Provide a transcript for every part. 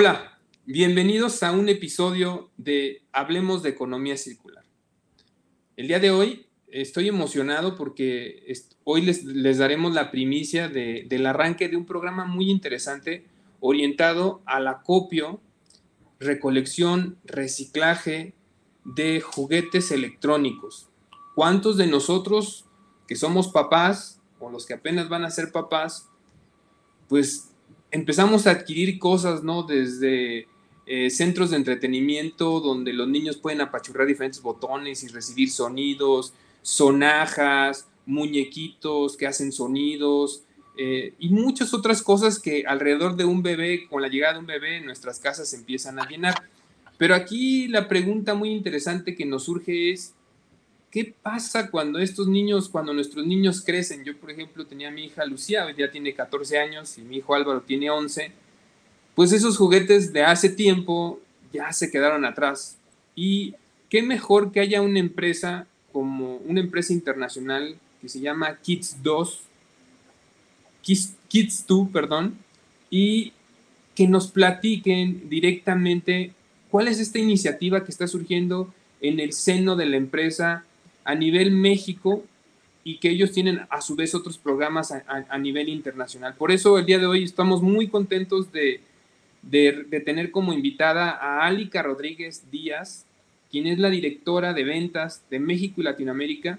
Hola, bienvenidos a un episodio de Hablemos de Economía Circular. El día de hoy estoy emocionado porque hoy les, daremos la primicia del arranque de un programa muy interesante orientado al acopio, recolección, reciclaje de juguetes electrónicos. ¿Cuántos de nosotros que somos papás o los que apenas van a ser papás, pues empezamos a adquirir cosas, ¿no? Desde eh, centros de entretenimiento donde los niños pueden apachurrar diferentes botones y recibir sonidos, sonajas, muñequitos que hacen sonidos eh, y muchas otras cosas que alrededor de un bebé, con la llegada de un bebé en nuestras casas empiezan a llenar. Pero aquí la pregunta muy interesante que nos surge es, ¿qué pasa cuando estos niños, cuando nuestros niños crecen? Yo, por ejemplo, tenía a mi hija Lucía, ya tiene 14 años, y mi hijo Álvaro tiene 11. Pues esos juguetes de hace tiempo ya se quedaron atrás. Y qué mejor que haya una empresa como una empresa internacional que se llama Kids 2, Kids, Kids 2, perdón, y que nos platiquen directamente cuál es esta iniciativa que está surgiendo en el seno de la empresa a nivel México y que ellos tienen a su vez otros programas a, nivel internacional. Por eso el día de hoy estamos muy contentos de, de, tener como invitada a Alica Rodríguez Díaz, quien es la directora de ventas de México y Latinoamérica,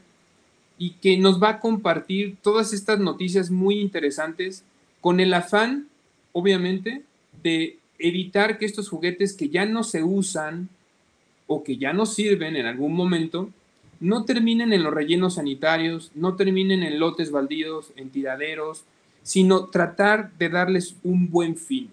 y que nos va a compartir todas estas noticias muy interesantes con el afán, obviamente, de evitar que estos juguetes que ya no se usan o que ya no sirven en algún momento, no terminen en los rellenos sanitarios, no terminen en lotes baldíos, en tiraderos, sino tratar de darles un buen fin.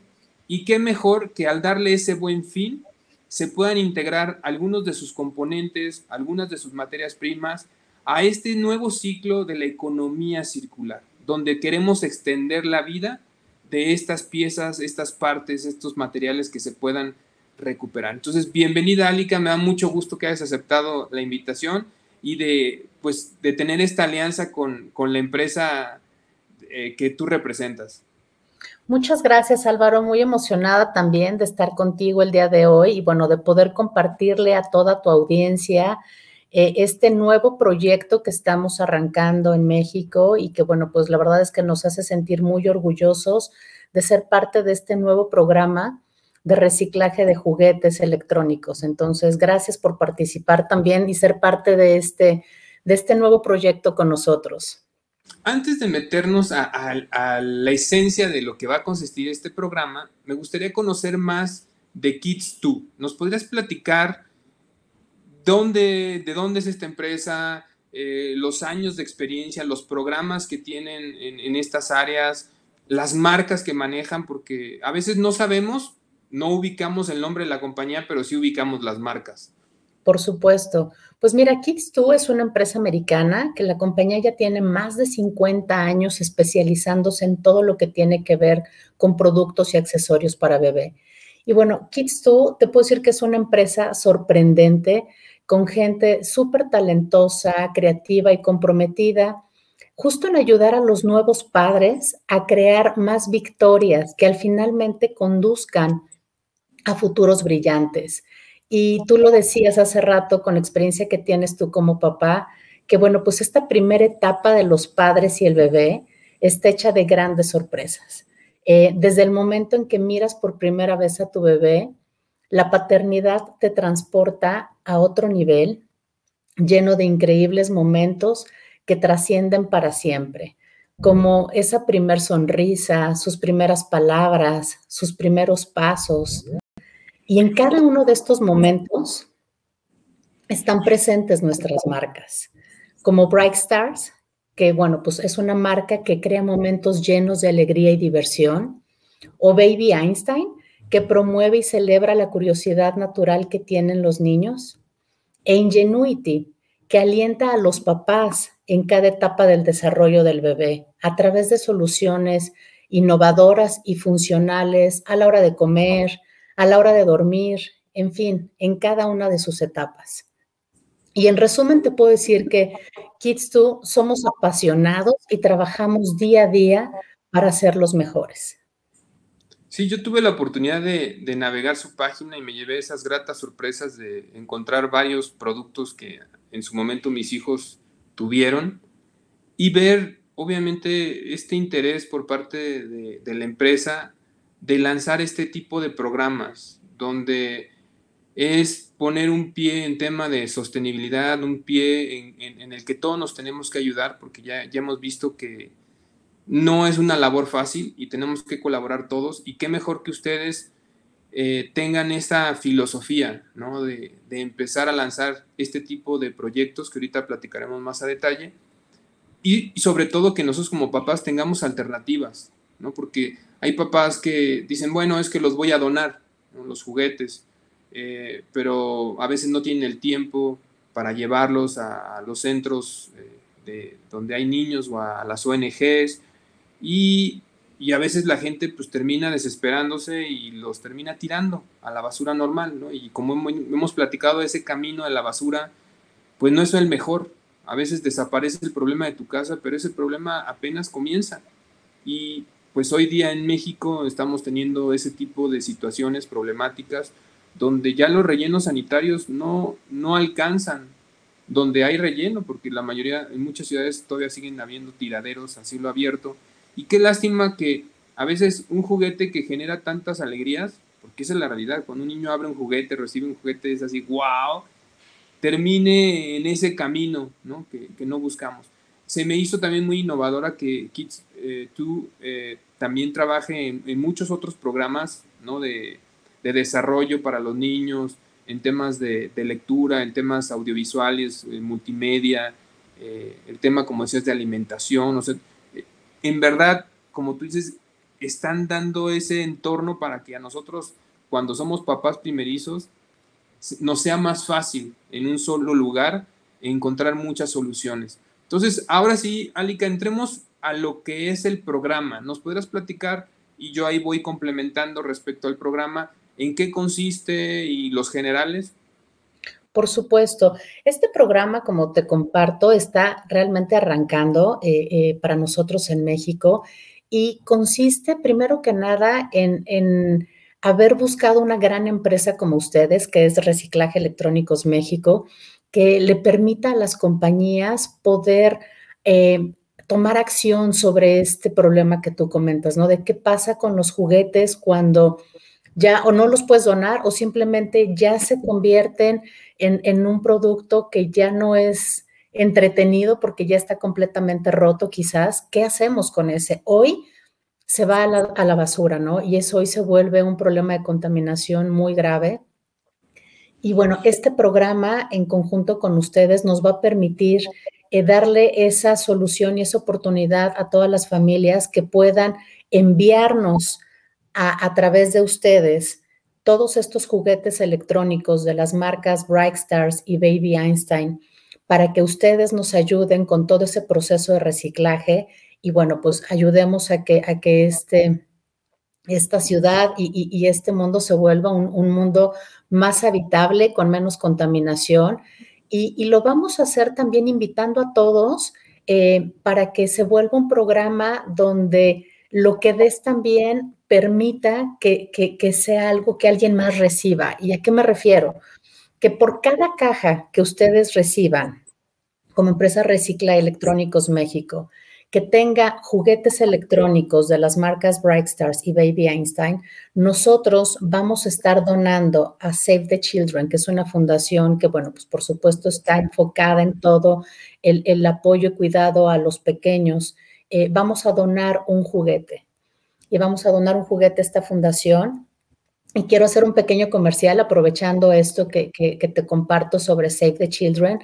Y qué mejor que al darle ese buen fin, se puedan integrar algunos de sus componentes, algunas de sus materias primas a este nuevo ciclo de la economía circular, donde queremos extender la vida de estas piezas, estas partes, estos materiales que se puedan recuperar. Entonces, bienvenida, Alica, me da mucho gusto que hayas aceptado la invitación y de, pues, de tener esta alianza con, la empresa eh, que tú representas. Muchas gracias, Álvaro. Muy emocionada también de estar contigo el día de hoy y bueno, de poder compartirle a toda tu audiencia eh, este nuevo proyecto que estamos arrancando en México y que bueno, pues la verdad es que nos hace sentir muy orgullosos de ser parte de este nuevo programa de reciclaje de juguetes electrónicos. Entonces, gracias por participar también y ser parte de este, de este nuevo proyecto con nosotros. Antes de meternos a, la esencia de lo que va a consistir este programa, me gustaría conocer más de Kids 2. ¿Nos podrías platicar dónde, de dónde es esta empresa, eh, los años de experiencia, los programas que tienen en, estas áreas, las marcas que manejan? Porque a veces no sabemos, no ubicamos el nombre de la compañía, pero sí ubicamos las marcas. Por supuesto. Pues mira, Kids2 es una empresa americana que la compañía ya tiene más de 50 años especializándose en todo lo que tiene que ver con productos y accesorios para bebé. Y bueno, Kids2 te puedo decir que es una empresa sorprendente con gente súper talentosa, creativa y comprometida, justo en ayudar a los nuevos padres a crear más victorias que al finalmente conduzcan a futuros brillantes. Y tú lo decías hace rato con la experiencia que tienes tú como papá, que bueno, pues esta primera etapa de los padres y el bebé está hecha de grandes sorpresas. Eh, desde el momento en que miras por primera vez a tu bebé, la paternidad te transporta a otro nivel, lleno de increíbles momentos que trascienden para siempre, como esa primer sonrisa, sus primeras palabras, sus primeros pasos, y en cada uno de estos momentos están presentes nuestras marcas, como Bright Stars, que bueno, pues es una marca que crea momentos llenos de alegría y diversión, o Baby Einstein, que promueve y celebra la curiosidad natural que tienen los niños, e Ingenuity, que alienta a los papás en cada etapa del desarrollo del bebé a través de soluciones innovadoras y funcionales a la hora de comer, a la hora de dormir, en fin, en cada una de sus etapas. Y en resumen te puedo decir que Kids2 somos apasionados y trabajamos día a día para ser los mejores. Sí, yo tuve la oportunidad de, navegar su página y me llevé esas gratas sorpresas de encontrar varios productos que en su momento mis hijos tuvieron y ver, obviamente, este interés por parte de la empresa de lanzar este tipo de programas donde es poner un pie en tema de sostenibilidad, un pie en, en, el que todos nos tenemos que ayudar, porque ya, ya hemos visto que no es una labor fácil y tenemos que colaborar todos. Y qué mejor que ustedes eh, tengan esa filosofía, ¿no? De, de, empezar a lanzar este tipo de proyectos que ahorita platicaremos más a detalle. Y, y sobre todo que nosotros como papás tengamos alternativas, ¿no? Porque hay papás que dicen, bueno, es que los voy a donar, los juguetes, eh, pero a veces no tienen el tiempo para llevarlos a, los centros eh, de, donde hay niños o a, las ONGs y, y, a veces la gente pues termina desesperándose y los termina tirando a la basura normal, ¿no? Y como hemos, platicado, ese camino de la basura, pues no es el mejor. A veces desaparece el problema de tu casa, pero ese problema apenas comienza. Y pues hoy día en México estamos teniendo ese tipo de situaciones problemáticas donde ya los rellenos sanitarios no, no alcanzan donde hay relleno, porque la mayoría, en muchas ciudades todavía siguen habiendo tiraderos a cielo abierto. Y qué lástima que a veces un juguete que genera tantas alegrías, porque esa es la realidad, cuando un niño abre un juguete, recibe un juguete, es así, wow, termine en ese camino ¿no? Que, que no buscamos. Se me hizo también muy innovadora que Kids eh, tú eh, también trabaje en, muchos otros programas ¿no? de, de, desarrollo para los niños, en temas de, de lectura, en temas audiovisuales, en multimedia, eh, el tema, como decías, de alimentación. O sea, en verdad, como tú dices, están dando ese entorno para que a nosotros, cuando somos papás primerizos, nos sea más fácil en un solo lugar encontrar muchas soluciones. Entonces, ahora sí, Alika, entremos a lo que es el programa. ¿Nos podrás platicar? Y yo ahí voy complementando respecto al programa, ¿en qué consiste y los generales? Por supuesto, este programa, como te comparto, está realmente arrancando eh, eh, para nosotros en México y consiste primero que nada en, haber buscado una gran empresa como ustedes, que es Reciclaje Electrónicos México, que le permita a las compañías poder eh, tomar acción sobre este problema que tú comentas, ¿no? De qué pasa con los juguetes cuando ya o no los puedes donar o simplemente ya se convierten en, un producto que ya no es entretenido porque ya está completamente roto quizás. ¿Qué hacemos con ese? Hoy se va a la, a la basura, ¿no? Y eso hoy se vuelve un problema de contaminación muy grave. Y bueno, este programa en conjunto con ustedes nos va a permitir eh, darle esa solución y esa oportunidad a todas las familias que puedan enviarnos a, través de ustedes todos estos juguetes electrónicos de las marcas Bright Stars y Baby Einstein para que ustedes nos ayuden con todo ese proceso de reciclaje y bueno, pues ayudemos a que, a que este, esta ciudad y, este mundo se vuelva un, un, mundo más habitable, con menos contaminación y, lo vamos a hacer también invitando a todos eh, para que se vuelva un programa donde lo que des también permita que, que, sea algo que alguien más reciba. ¿Y a qué me refiero? Que por cada caja que ustedes reciban como empresa Recicla Electrónicos México, que tenga juguetes electrónicos de las marcas Bright Stars y Baby Einstein, nosotros vamos a estar donando a Save the Children, que es una fundación que, bueno, pues por supuesto está enfocada en todo el, apoyo y cuidado a los pequeños. Eh, vamos a donar un juguete y vamos a donar un juguete a esta fundación. Y quiero hacer un pequeño comercial aprovechando esto que, te comparto sobre Save the Children.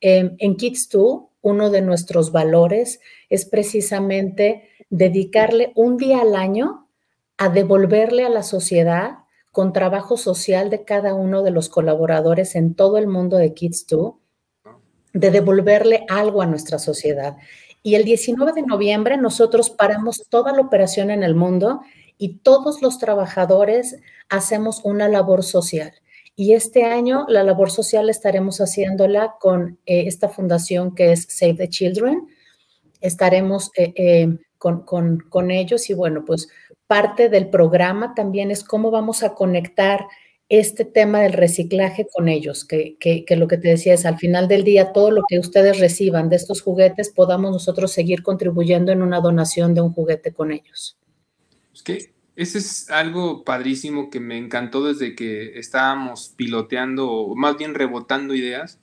Eh, en Kids 2 uno de nuestros valores es precisamente dedicarle un día al año a devolverle a la sociedad con trabajo social de cada uno de los colaboradores en todo el mundo de Kids2, de devolverle algo a nuestra sociedad. Y el 19 de noviembre nosotros paramos toda la operación en el mundo y todos los trabajadores hacemos una labor social. Y este año la labor social estaremos haciéndola con eh, esta fundación que es Save the Children. Estaremos eh, eh, con, con, con, ellos y bueno, pues parte del programa también es cómo vamos a conectar este tema del reciclaje con ellos, que, lo que te decía es al final del día, todo lo que ustedes reciban de estos juguetes, podamos nosotros seguir contribuyendo en una donación de un juguete con ellos. Es que ese es algo padrísimo que me encantó desde que estábamos piloteando, o más bien rebotando ideas,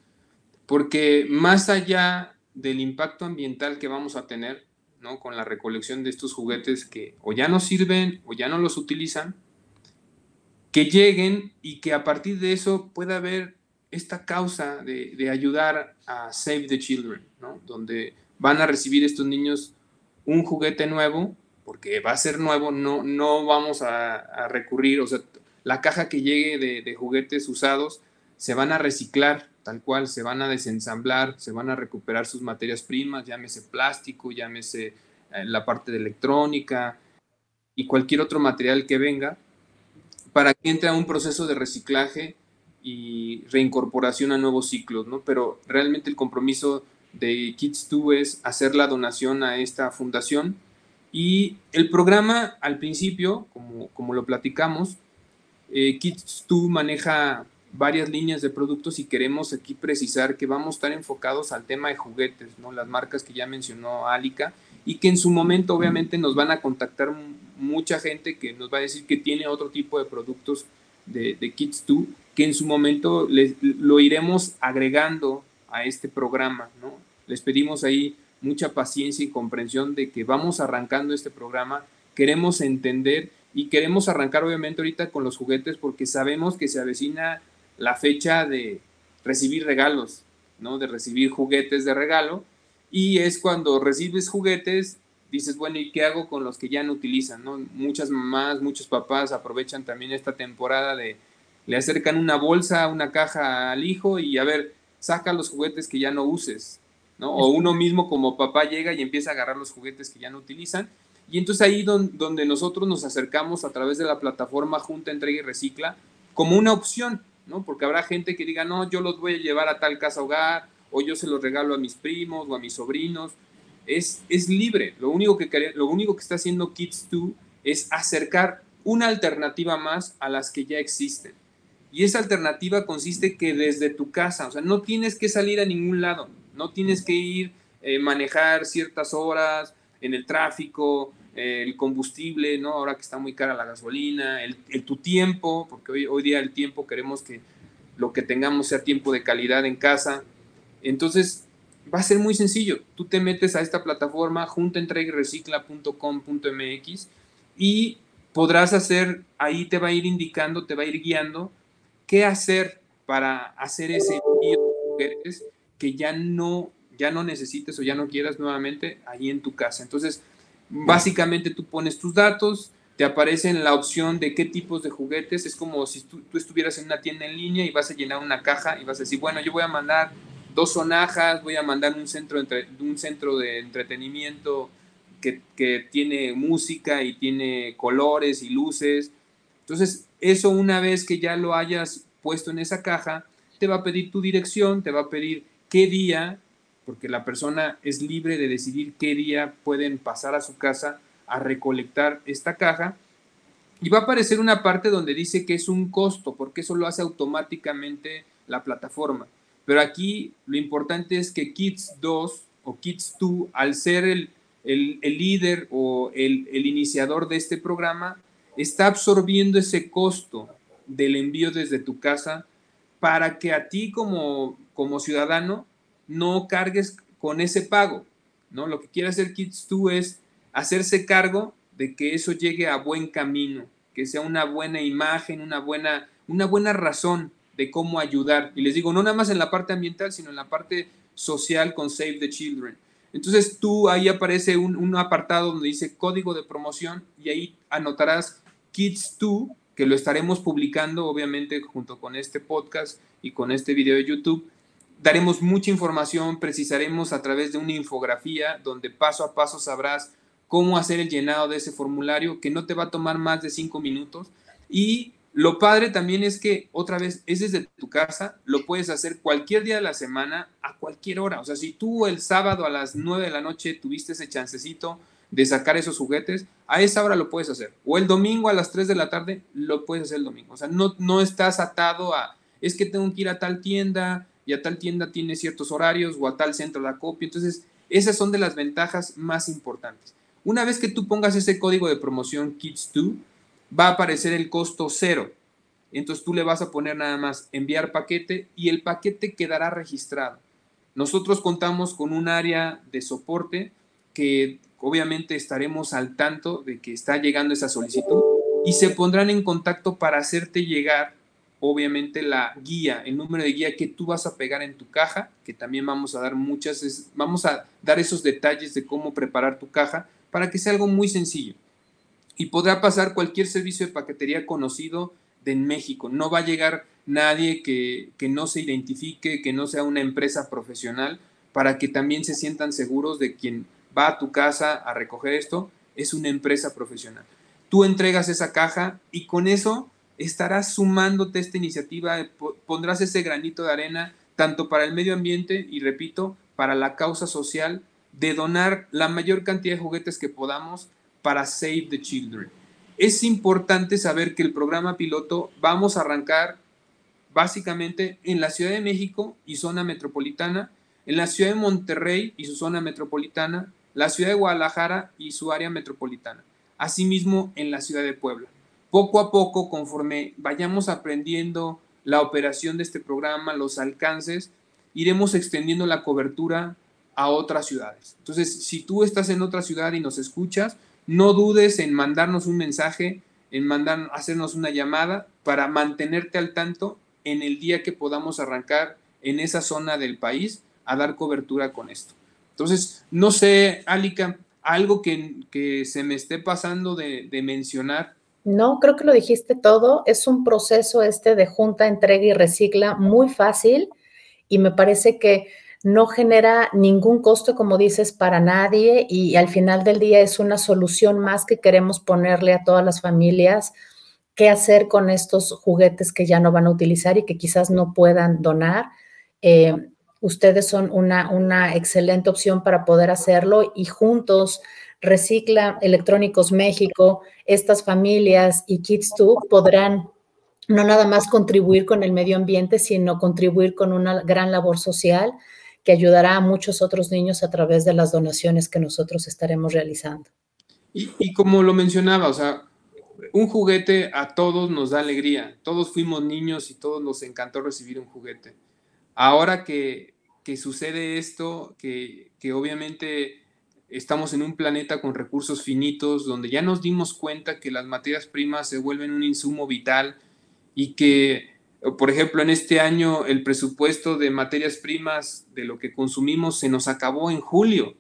porque más allá del impacto ambiental que vamos a tener, ¿no? Con la recolección de estos juguetes que o ya no sirven o ya no los utilizan, que lleguen y que a partir de eso pueda haber esta causa de, ayudar a Save the Children, ¿no? donde van a recibir estos niños un juguete nuevo, porque va a ser nuevo, no, no vamos a, recurrir, o sea, la caja que llegue de, juguetes usados se van a reciclar tal cual, se van a desensamblar, se van a recuperar sus materias primas, llámese plástico, llámese eh, la parte de electrónica y cualquier otro material que venga, para que entre a un proceso de reciclaje y reincorporación a nuevos ciclos, ¿no? Pero realmente el compromiso de Kids2 es hacer la donación a esta fundación y el programa al principio, como, como lo platicamos, eh, Kids2 maneja varias líneas de productos y queremos aquí precisar que vamos a estar enfocados al tema de juguetes, ¿no? Las marcas que ya mencionó Alica y que en su momento obviamente nos van a contactar mucha gente que nos va a decir que tiene otro tipo de productos de, de Kids2, que en su momento les, lo iremos agregando a este programa, ¿no? Les pedimos ahí mucha paciencia y comprensión de que vamos arrancando este programa, queremos entender y queremos arrancar obviamente ahorita con los juguetes porque sabemos que se avecina la fecha de recibir regalos, ¿no? De recibir juguetes de regalo y es cuando recibes juguetes, dices, bueno, ¿y qué hago con los que ya no utilizan? Muchas mamás, muchos papás aprovechan también esta temporada de, le acercan una bolsa, una caja al hijo y a ver, saca los juguetes que ya no uses, ¿no? O uno mismo como papá llega y empieza a agarrar los juguetes que ya no utilizan. Y entonces ahí donde nosotros nos acercamos a través de la plataforma Junta, Entrega y Recicla como una opción, ¿no? Porque habrá gente que diga, no, yo los voy a llevar a tal casa hogar, o yo se los regalo a mis primos o a mis sobrinos. Es, es libre. Lo único, que, lo único que está haciendo Kids2 es acercar una alternativa más a las que ya existen. Y esa alternativa consiste que desde tu casa, o sea, no tienes que salir a ningún lado, no tienes que ir, eh, manejar ciertas horas en el tráfico, eh, el combustible, ¿no? Ahora que está muy cara la gasolina, el, tu tiempo, porque hoy, hoy día el tiempo queremos que lo que tengamos sea tiempo de calidad en casa. Entonces, va a ser muy sencillo. Tú te metes a esta plataforma juntaentreguerecicla.com.mx y podrás hacer, ahí te va a ir indicando, te va a ir guiando qué hacer para hacer ese envío que ya no, ya no necesites o ya no quieras nuevamente ahí en tu casa. Entonces, básicamente tú pones tus datos, te aparece en la opción de qué tipos de juguetes. Es como si tú, tú, estuvieras en una tienda en línea y vas a llenar una caja y vas a decir, bueno, yo voy a mandar dos sonajas, voy a mandar un centro, entre, un centro de entretenimiento que, que, tiene música y tiene colores y luces. Entonces, eso una vez que ya lo hayas puesto en esa caja, te va a pedir tu dirección, te va a pedir qué día, porque la persona es libre de decidir qué día pueden pasar a su casa a recolectar esta caja. Y va a aparecer una parte donde dice que es un costo, porque eso lo hace automáticamente la plataforma. Pero aquí lo importante es que Kids 2 o Kids 2, al ser el, líder o el, iniciador de este programa, está absorbiendo ese costo del envío desde tu casa para que a ti como, como ciudadano no cargues con ese pago. ¿no? Lo que quiere hacer Kids 2 es hacerse cargo de que eso llegue a buen camino, que sea una buena imagen, una buena, una buena razón de cómo ayudar. Y les digo, no nada más en la parte ambiental, sino en la parte social con Save the Children. Entonces tú ahí aparece un, apartado donde dice código de promoción y ahí anotarás Kids 2, que lo estaremos publicando obviamente junto con este podcast y con este video de YouTube. Daremos mucha información, precisaremos a través de una infografía donde paso a paso sabrás cómo hacer el llenado de ese formulario que no te va a tomar más de cinco minutos y lo padre también es que, otra vez, es desde tu casa, lo puedes hacer cualquier día de la semana, a cualquier hora. O sea, si tú el sábado a las 9 de la noche tuviste ese chancecito de sacar esos juguetes, a esa hora lo puedes hacer. O el domingo a las 3 de la tarde, lo puedes hacer el domingo. O sea, no, no estás atado a, es que tengo que ir a tal tienda y a tal tienda tiene ciertos horarios o a tal centro de acopio. Entonces, esas son de las ventajas más importantes. Una vez que tú pongas ese código de promoción Kids2, va a aparecer el costo cero. Entonces tú le vas a poner nada más enviar paquete y el paquete quedará registrado. Nosotros contamos con un área de soporte que obviamente estaremos al tanto de que está llegando esa solicitud y se pondrán en contacto para hacerte llegar obviamente la guía, el número de guía que tú vas a pegar en tu caja, que también vamos a dar muchas, vamos a dar esos detalles de cómo preparar tu caja para que sea algo muy sencillo. Y podrá pasar cualquier servicio de paquetería conocido de México. No va a llegar nadie que, que no se identifique, que no sea una empresa profesional, para que también se sientan seguros de quien va a tu casa a recoger esto, es una empresa profesional. Tú entregas esa caja y con eso estarás sumándote a esta iniciativa, pondrás ese granito de arena tanto para el medio ambiente y repito, para la causa social de donar la mayor cantidad de juguetes que podamos para Save the Children. Es importante saber que el programa piloto vamos a arrancar básicamente en la Ciudad de México y zona metropolitana, en la Ciudad de Monterrey y su zona metropolitana, la Ciudad de Guadalajara y su área metropolitana, asimismo en la Ciudad de Puebla poco a poco, conforme vayamos aprendiendo la operación de este programa, los alcances, iremos extendiendo la cobertura a otras ciudades. Entonces, si tú estás en otra ciudad y nos escuchas, no dudes en mandarnos un mensaje, en mandar, hacernos una llamada para mantenerte al tanto en el día que podamos arrancar en esa zona del país a dar cobertura con esto. Entonces, no sé, Alica, algo que, se me esté pasando de, de mencionar no, creo que lo dijiste todo. Es un proceso este de junta, entrega y recicla muy fácil y me parece que no genera ningún costo, como dices, para nadie y al final del día es una solución más que queremos ponerle a todas las familias qué hacer con estos juguetes que ya no van a utilizar y que quizás no puedan donar. Eh, ustedes son una, una excelente opción para poder hacerlo y juntos Recicla Electrónicos México, estas familias y Kids2 podrán no nada más contribuir con el medio ambiente, sino contribuir con una gran labor social que ayudará a muchos otros niños a través de las donaciones que nosotros estaremos realizando. Y, como lo mencionaba, o sea, un juguete a todos nos da alegría. Todos fuimos niños y todos nos encantó recibir un juguete. Ahora que, que sucede esto, que, que obviamente estamos en un planeta con recursos finitos, donde ya nos dimos cuenta que las materias primas se vuelven un insumo vital y que, por ejemplo, en este año el presupuesto de materias primas de lo que consumimos se nos acabó en julio.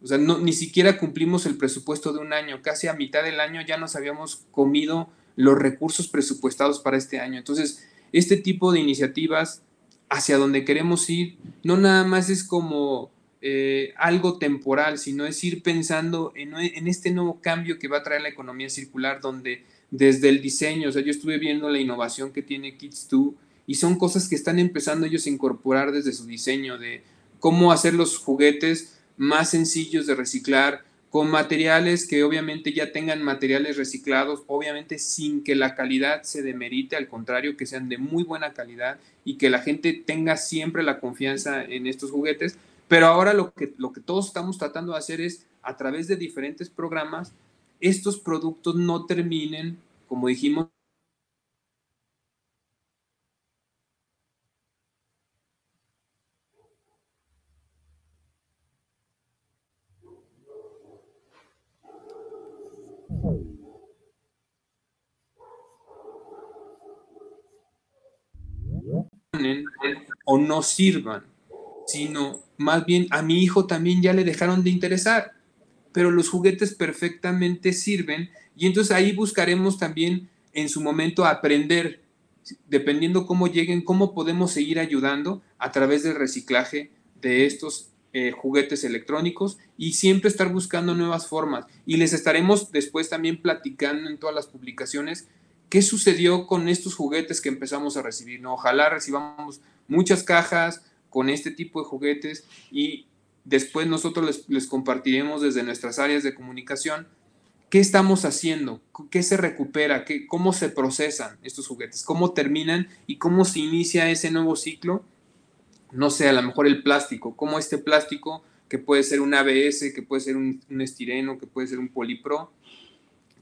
O sea, no, ni siquiera cumplimos el presupuesto de un año, casi a mitad del año ya nos habíamos comido los recursos presupuestados para este año. Entonces, este tipo de iniciativas hacia donde queremos ir, no nada más es como eh, algo temporal, sino es ir pensando en, este nuevo cambio que va a traer la economía circular, donde desde el diseño, o sea, yo estuve viendo la innovación que tiene Kids2 y son cosas que están empezando ellos a incorporar desde su diseño, de cómo hacer los juguetes más sencillos de reciclar, con materiales que obviamente ya tengan materiales reciclados, obviamente sin que la calidad se demerite, al contrario, que sean de muy buena calidad y que la gente tenga siempre la confianza en estos juguetes, pero ahora lo que, lo que todos estamos tratando de hacer es, a través de diferentes programas, estos productos no terminen, como dijimos, o no sirvan sino más bien a mi hijo también ya le dejaron de interesar, pero los juguetes perfectamente sirven y entonces ahí buscaremos también en su momento aprender, dependiendo cómo lleguen, cómo podemos seguir ayudando a través del reciclaje de estos eh, juguetes electrónicos y siempre estar buscando nuevas formas. Y les estaremos después también platicando en todas las publicaciones qué sucedió con estos juguetes que empezamos a recibir. ¿no? Ojalá recibamos muchas cajas, con este tipo de juguetes y después nosotros les, compartiremos desde nuestras áreas de comunicación qué estamos haciendo, qué se recupera, qué, cómo se procesan estos juguetes, cómo terminan y cómo se inicia ese nuevo ciclo. No sé, a lo mejor el plástico, cómo este plástico, que puede ser un ABS, que puede ser un, estireno, que puede ser un polipro,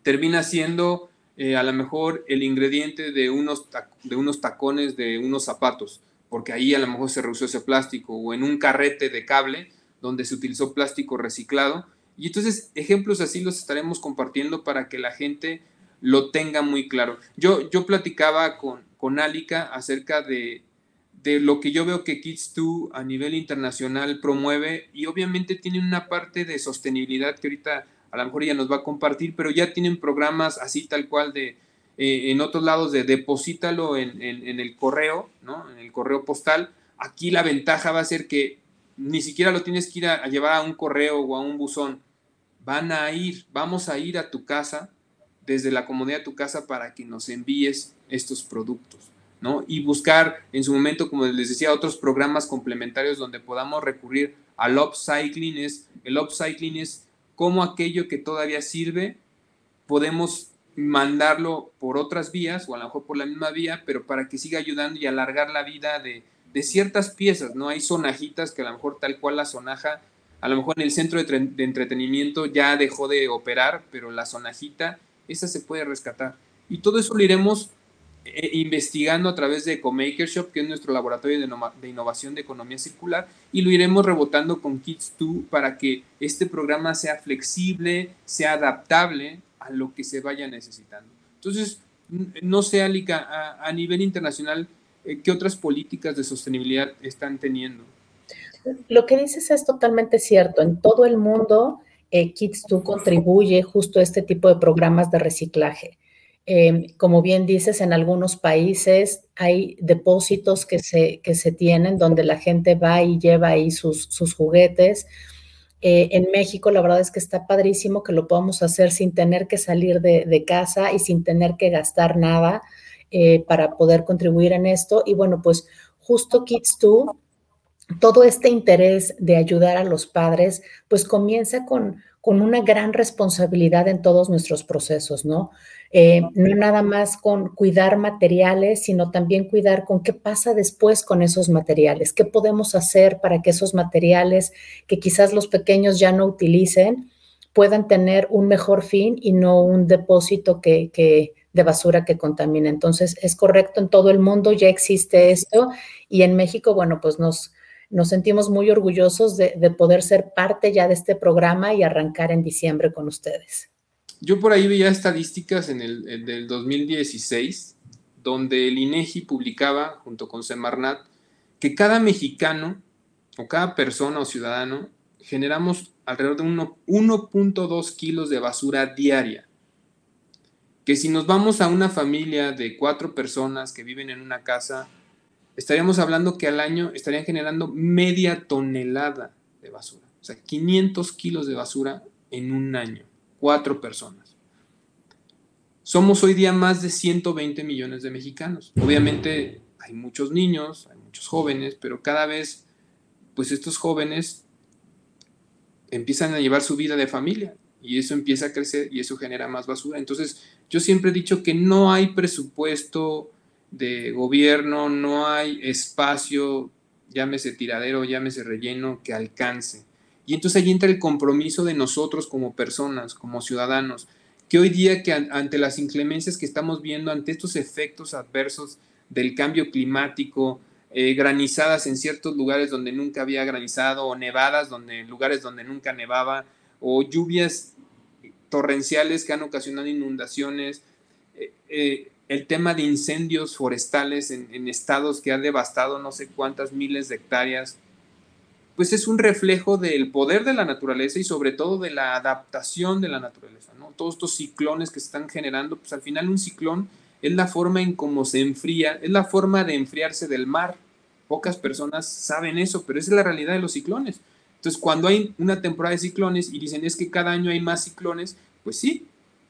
termina siendo eh, a lo mejor el ingrediente de unos, de unos tacones, de unos zapatos, porque ahí a lo mejor se reusó ese plástico, o en un carrete de cable, donde se utilizó plástico reciclado. Y entonces ejemplos así los estaremos compartiendo para que la gente lo tenga muy claro. Yo, yo platicaba con, con Alica acerca de, de lo que yo veo que Kids2 a nivel internacional promueve y obviamente tiene una parte de sostenibilidad que ahorita a lo mejor ella nos va a compartir, pero ya tienen programas así tal cual de, eh, en otros lados de deposítalo en, en, el correo, ¿no? En el correo postal. Aquí la ventaja va a ser que ni siquiera lo tienes que ir a, llevar a un correo o a un buzón. Van a ir, vamos a ir a tu casa, desde la comodidad de tu casa, para que nos envíes estos productos, ¿no? Y buscar en su momento, como les decía, otros programas complementarios donde podamos recurrir al upcycling. Es, el upcycling es como aquello que todavía sirve, podemos mandarlo por otras vías o a lo mejor por la misma vía, pero para que siga ayudando y alargar la vida de, de ciertas piezas, ¿no? Hay sonajitas que a lo mejor tal cual la sonaja, a lo mejor en el centro de, entretenimiento ya dejó de operar, pero la sonajita, esa se puede rescatar. Y todo eso lo iremos investigando a través de EcoMaker Shop, que es nuestro laboratorio de, innovación de economía circular, y lo iremos rebotando con Kids2 para que este programa sea flexible, sea adaptable a lo que se vaya necesitando. Entonces, no sé, Alica, a nivel internacional, eh, ¿qué otras políticas de sostenibilidad están teniendo? Lo que dices es totalmente cierto. En todo el mundo, eh, Kids2 contribuye justo a este tipo de programas de reciclaje. Em, como bien dices, en algunos países hay depósitos que se, que se tienen donde la gente va y lleva ahí sus, sus juguetes. Eh, en México, la verdad es que está padrísimo que lo podamos hacer sin tener que salir de, casa y sin tener que gastar nada. Eh, para poder contribuir en esto. Y bueno, pues justo Kids2, todo este interés de ayudar a los padres, pues comienza con, con una gran responsabilidad en todos nuestros procesos, ¿no? Eh, no nada más con cuidar materiales, sino también cuidar con qué pasa después con esos materiales, qué podemos hacer para que esos materiales que quizás los pequeños ya no utilicen puedan tener un mejor fin y no un depósito que, que de basura que contamina. Entonces, es correcto, en todo el mundo ya existe esto y en México, bueno, pues nos, nos sentimos muy orgullosos de, poder ser parte ya de este programa y arrancar en diciembre con ustedes. Yo por ahí veía estadísticas en el, del 2016, donde el INEGI publicaba, junto con Semarnat, que cada mexicano o cada persona o ciudadano generamos alrededor de 1.2 kilos de basura diaria que si nos vamos a una familia de cuatro personas que viven en una casa, estaríamos hablando que al año estarían generando media tonelada de basura. O sea, 500 kilos de basura en un año. Cuatro personas. Somos hoy día más de 120 millones de mexicanos. Obviamente hay muchos niños, hay muchos jóvenes, pero cada vez, pues estos jóvenes empiezan a llevar su vida de familia y eso empieza a crecer y eso genera más basura. Entonces, yo siempre he dicho que no hay presupuesto de gobierno, no hay espacio, llámese tiradero, llámese relleno, que alcance. Y entonces ahí entra el compromiso de nosotros como personas, como ciudadanos, que hoy día que ante las inclemencias que estamos viendo, ante estos efectos adversos del cambio climático, eh, granizadas en ciertos lugares donde nunca había granizado, o nevadas donde, lugares donde nunca nevaba, o lluvias torrenciales que han ocasionado inundaciones, eh, eh, el tema de incendios forestales en, estados que han devastado no sé cuántas miles de hectáreas, pues es un reflejo del poder de la naturaleza y sobre todo de la adaptación de la naturaleza, ¿no? Todos estos ciclones que se están generando, pues al final un ciclón es la forma en cómo se enfría, es la forma de enfriarse del mar. Pocas personas saben eso, pero esa es la realidad de los ciclones. Entonces, cuando hay una temporada de ciclones y dicen es que cada año hay más ciclones, pues sí,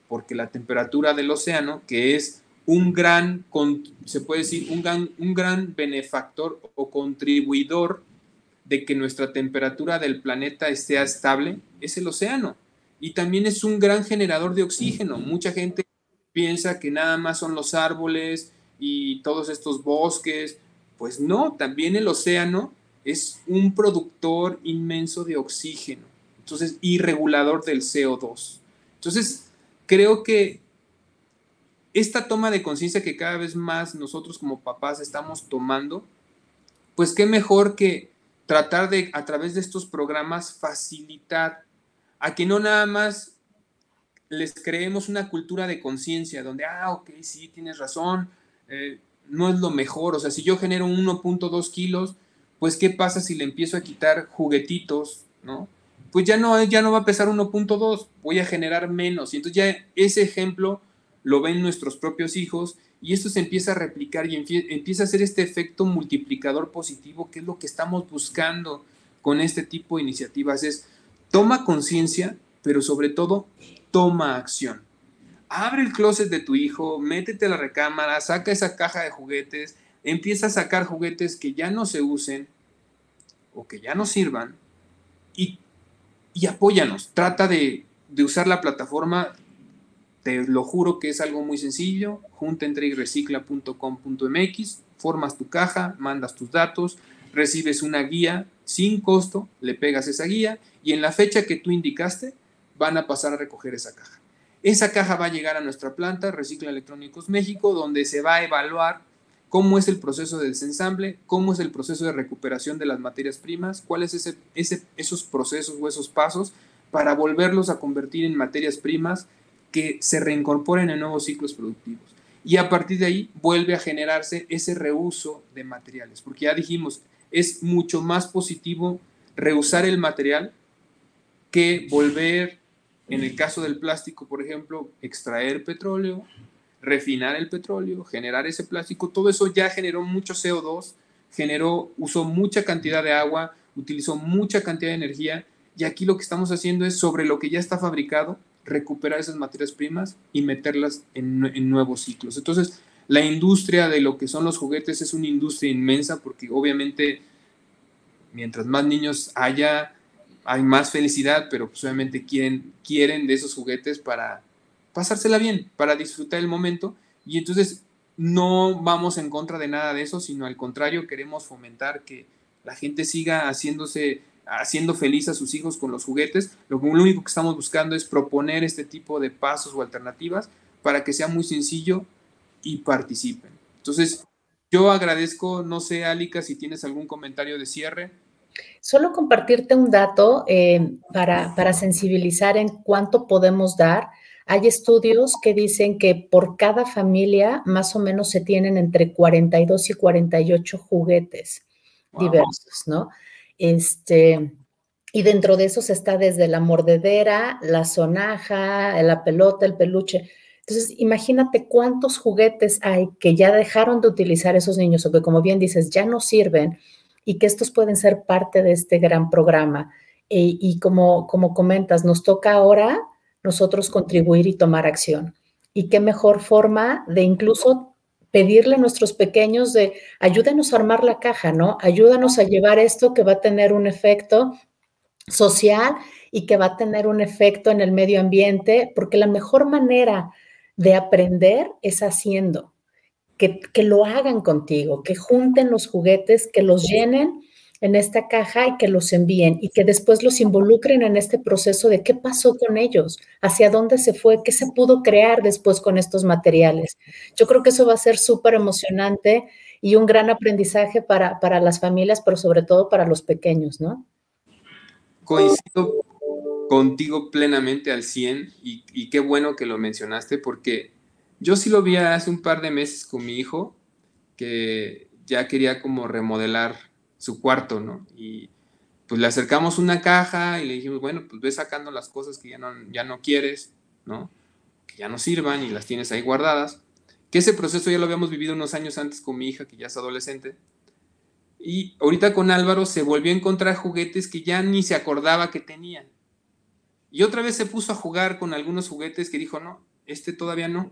porque la temperatura del océano, que es un gran, se puede decir, un gran, un gran benefactor o contribuidor de que nuestra temperatura del planeta esté estable es el océano. Y también es un gran generador de oxígeno. Mucha gente piensa que nada más son los árboles y todos estos bosques. Pues no, también el océano es un productor inmenso de oxígeno. Entonces, y regulador del CO2. Entonces, creo que esta toma de conciencia que cada vez más nosotros como papás estamos tomando, pues qué mejor que tratar de, a través de estos programas, facilitar a que no nada más les creemos una cultura de conciencia, donde, ah, ok, sí, tienes razón, eh, no es lo mejor, o sea, si yo genero 1.2 kilos, pues qué pasa si le empiezo a quitar juguetitos, ¿no? Pues ya no, ya no va a pesar 1.2, voy a generar menos. Y entonces ya ese ejemplo lo ven nuestros propios hijos y esto se empieza a replicar y empieza a hacer este efecto multiplicador positivo que es lo que estamos buscando con este tipo de iniciativas. Es toma conciencia, pero sobre todo toma acción. Abre el closet de tu hijo, métete a la recámara, saca esa caja de juguetes, empieza a sacar juguetes que ya no se usen o que ya no sirvan y, apóyanos. Trata de usar la plataforma te lo juro que es algo muy sencillo. Junta entre y recicla.com.mx, formas tu caja, mandas tus datos, recibes una guía sin costo, le pegas esa guía y en la fecha que tú indicaste van a pasar a recoger esa caja. Esa caja va a llegar a nuestra planta, Recicla Electrónicos México, donde se va a evaluar cómo es el proceso de desensamble, cómo es el proceso de recuperación de las materias primas, cuáles ese, ese, esos procesos o esos pasos para volverlos a convertir en materias primas que se reincorporen en nuevos ciclos productivos. Y a partir de ahí vuelve a generarse ese reuso de materiales, porque ya dijimos, es mucho más positivo reusar el material que volver, en el caso del plástico, por ejemplo, extraer petróleo, refinar el petróleo, generar ese plástico, todo eso ya generó mucho CO2, generó, usó mucha cantidad de agua, utilizó mucha cantidad de energía, y aquí lo que estamos haciendo es sobre lo que ya está fabricado, recuperar esas materias primas y meterlas en, nuevos ciclos. Entonces, la industria de lo que son los juguetes es una industria inmensa porque obviamente mientras más niños haya, hay más felicidad, pero pues obviamente quieren, quieren de esos juguetes para pasársela bien, para disfrutar el momento. Y entonces no vamos en contra de nada de eso, sino al contrario, queremos fomentar que la gente siga haciéndose haciendo feliz a sus hijos con los juguetes. Lo, único que estamos buscando es proponer este tipo de pasos o alternativas para que sea muy sencillo y participen. Entonces, yo agradezco, no sé, Alika, si tienes algún comentario de cierre. Solo compartirte un dato eh, para, para sensibilizar en cuánto podemos dar. Hay estudios que dicen que por cada familia más o menos se tienen entre 42 y 48 juguetes diversos, ¿no? Este, y dentro de esos está desde la mordedera, la sonaja, la pelota, el peluche. Entonces, imagínate cuántos juguetes hay que ya dejaron de utilizar esos niños o que, como bien dices, ya no sirven y que estos pueden ser parte de este gran programa. E, y como, como comentas, nos toca ahora nosotros contribuir y tomar acción. Y qué mejor forma de incluso pedirle a nuestros pequeños de ayúdenos a armar la caja, ¿no? Ayúdanos a llevar esto que va a tener un efecto social y que va a tener un efecto en el medio ambiente, porque la mejor manera de aprender es haciendo, que, que lo hagan contigo, que junten los juguetes, que los llenen en esta caja y que los envíen y que después los involucren en este proceso de qué pasó con ellos, hacia dónde se fue, qué se pudo crear después con estos materiales. Yo creo que eso va a ser súper emocionante y un gran aprendizaje para, para las familias, pero sobre todo para los pequeños, ¿no? Coincido contigo plenamente al 100 y, y qué bueno que lo mencionaste porque yo sí lo vi hace un par de meses con mi hijo que ya quería como remodelar su cuarto, ¿no? Y pues le acercamos una caja y le dijimos, bueno, pues ve sacando las cosas que ya no, ya no quieres, ¿no? Que ya no sirvan y las tienes ahí guardadas. Que ese proceso ya lo habíamos vivido unos años antes con mi hija, que ya es adolescente. Y ahorita con Álvaro se volvió a encontrar juguetes que ya ni se acordaba que tenía. Y otra vez se puso a jugar con algunos juguetes que dijo, no, este todavía no.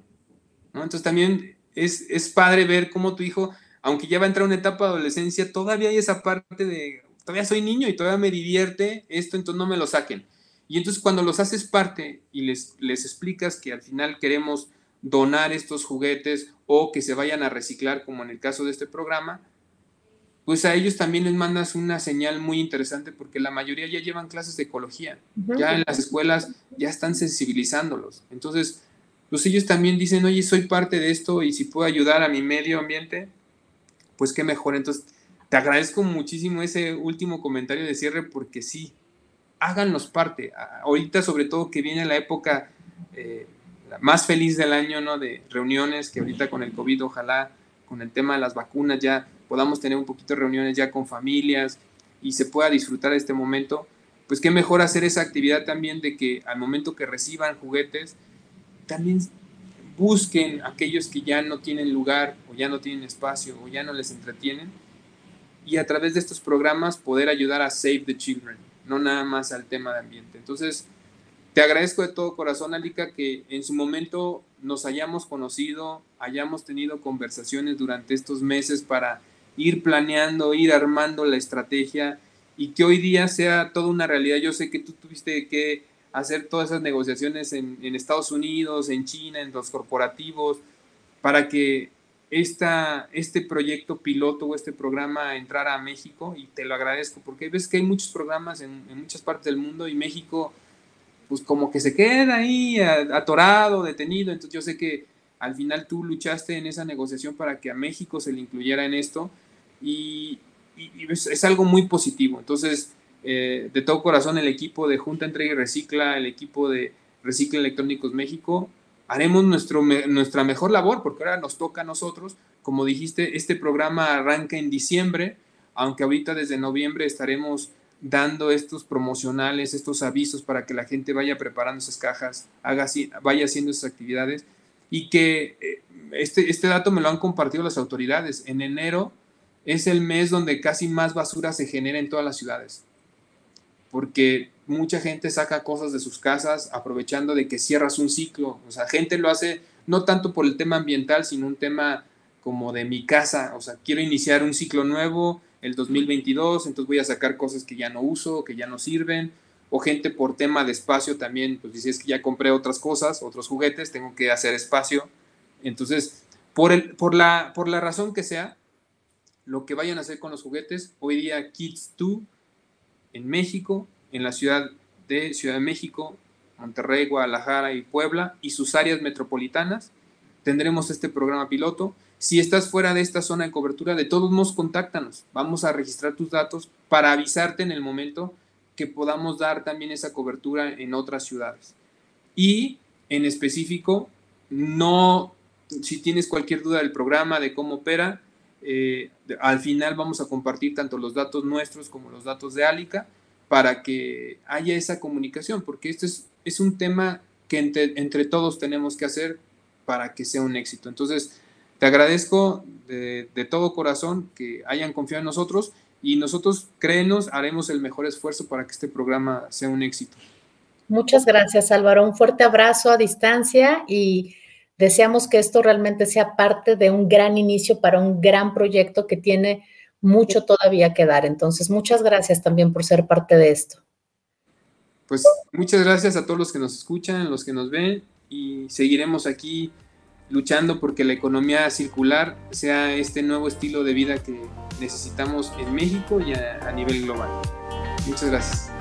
¿No? Entonces también es, es padre ver cómo tu hijo aunque ya va a entrar una etapa de adolescencia, todavía hay esa parte de todavía soy niño y todavía me divierte esto, entonces no me lo saquen. Y entonces cuando los haces parte y les, les explicas que al final queremos donar estos juguetes o que se vayan a reciclar, como en el caso de este programa, pues a ellos también les mandas una señal muy interesante porque la mayoría ya llevan clases de ecología, ya en las escuelas ya están sensibilizándolos. Entonces, pues ellos también dicen, oye, soy parte de esto y si puedo ayudar a mi medio ambiente, pues qué mejor. Entonces, te agradezco muchísimo ese último comentario de cierre porque sí, háganos parte. Ahorita sobre todo que viene la época eh, más feliz del año, ¿no? De reuniones, que ahorita con el COVID, ojalá con el tema de las vacunas ya podamos tener un poquito de reuniones ya con familias y se pueda disfrutar de este momento, pues qué mejor hacer esa actividad también de que al momento que reciban juguetes, también busquen aquellos que ya no tienen lugar o ya no tienen espacio o ya no les entretienen y a través de estos programas poder ayudar a Save the Children, no nada más al tema de ambiente. Entonces, te agradezco de todo corazón, Alika, que en su momento nos hayamos conocido, hayamos tenido conversaciones durante estos meses para ir planeando, ir armando la estrategia y que hoy día sea toda una realidad. Yo sé que tú tuviste que hacer todas esas negociaciones en, Estados Unidos, en China, en los corporativos, para que esta, este proyecto piloto o este programa entrara a México y te lo agradezco porque ves que hay muchos programas en, muchas partes del mundo y México pues como que se queda ahí atorado, detenido. Entonces yo sé que al final tú luchaste en esa negociación para que a México se le incluyera en esto y, es, algo muy positivo. Entonces, eh, de todo corazón, el equipo de Junta Entrega y Recicla, el equipo de Recicla Electrónicos México, haremos nuestro, nuestra mejor labor porque ahora nos toca a nosotros. Como dijiste, este programa arranca en diciembre, aunque ahorita desde noviembre estaremos dando estos promocionales, estos avisos para que la gente vaya preparando esas cajas, haga vaya haciendo esas actividades y que eh, este, este dato me lo han compartido las autoridades. En enero es el mes donde casi más basura se genera en todas las ciudades, porque mucha gente saca cosas de sus casas aprovechando de que cierras un ciclo, o sea, gente lo hace no tanto por el tema ambiental, sino un tema como de mi casa, o sea, quiero iniciar un ciclo nuevo, el 2022, entonces voy a sacar cosas que ya no uso, que ya no sirven, o gente por tema de espacio también, pues dice es que ya compré otras cosas, otros juguetes, tengo que hacer espacio. Entonces, por, el, por, la, por la razón que sea, lo que vayan a hacer con los juguetes, hoy día Kids 2 en México, en la ciudad de Ciudad de México, Monterrey, Guadalajara y Puebla y sus áreas metropolitanas, tendremos este programa piloto si estás fuera de esta zona de cobertura, de todos modos, contáctanos. Vamos a registrar tus datos para avisarte en el momento que podamos dar también esa cobertura en otras ciudades. Y en específico, no, si tienes cualquier duda del programa, de cómo opera, eh, al final vamos a compartir tanto los datos nuestros como los datos de Alica para que haya esa comunicación, porque esto es, un tema que entre, entre todos tenemos que hacer para que sea un éxito. Entonces, te agradezco de, todo corazón que hayan confiado en nosotros y nosotros, créenos, haremos el mejor esfuerzo para que este programa sea un éxito. Muchas gracias, Álvaro. Un fuerte abrazo a distancia y deseamos que esto realmente sea parte de un gran inicio para un gran proyecto que tiene mucho todavía que dar. Entonces, muchas gracias también por ser parte de esto. Pues muchas gracias a todos los que nos escuchan, los que nos ven y seguiremos aquí luchando porque la economía circular sea este nuevo estilo de vida que necesitamos en México y a, nivel global. Muchas gracias.